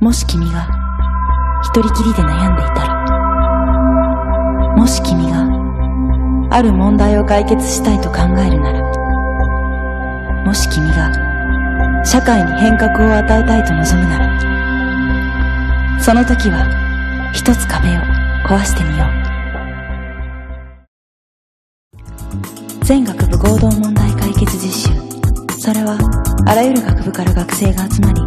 もし君が一人きりで悩んでいたら、もし君がある問題を解決したいと考えるなら、もし君が社会に変革を与えたいと望むなら、その時は一つ壁を壊してみよう。全学部合同問題解決実習。それは、あらゆる学部から学生が集まり、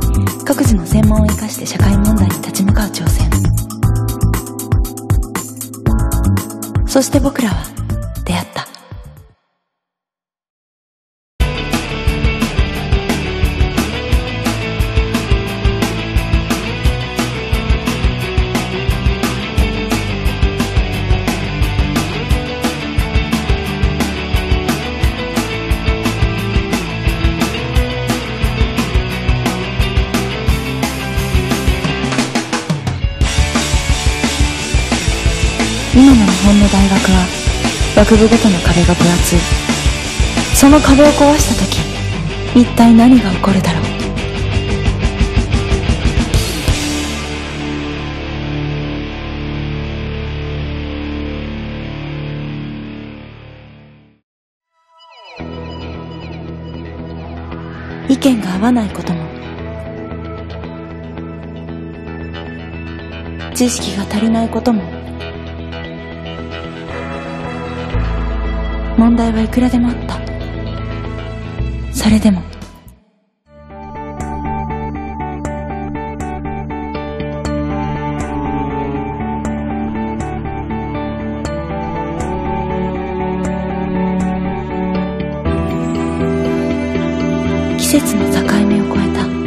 各自の専門を生かして社会問題に立ち向かう挑戦。そして僕らは今の日本の大学は学部ごとの壁が分厚い。その壁を壊した時一体何が起こるだろう？意見が合わないことも知識が足りないことも問題はいくらでもあった。それでも。季節の境目を越えた。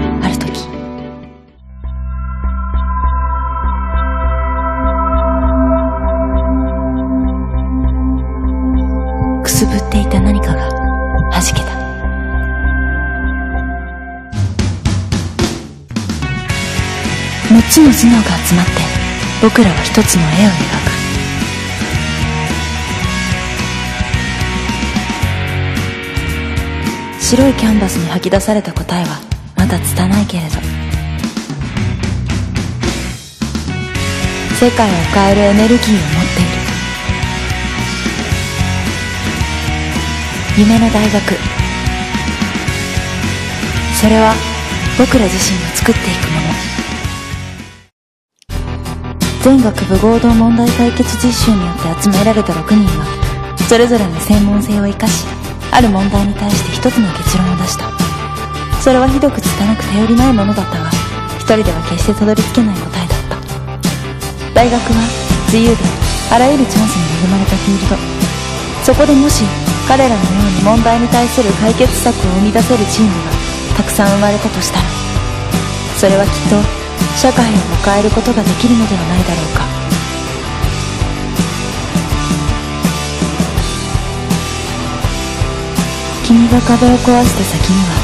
くすぶっていた何かがはじけた。6つの頭脳が集まって僕らは一つの絵を描く。白いキャンバスに吐き出された答えはまだ拙いけれど。世界を変えるエネルギーを持っている。夢の大学。それは僕ら自身が作っていくもの。全学部合同問題解決実習によって集められた6人はそれぞれの専門性を生かしある問題に対して一つの結論を出した。それはひどく拙く頼りないものだったが一人では決してたどり着けない答えだった。大学は自由であらゆるチャンスに恵まれたフィールド。そこでもし彼らのように問題に対する解決策を生み出せるチームがたくさん生まれたとしたらそれはきっと社会を変えることができるのではないだろうか。君が壁を壊した先には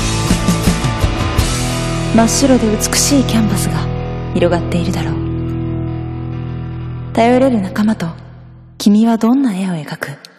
真っ白で美しいキャンバスが広がっているだろう。頼れる仲間と君はどんな絵を描く？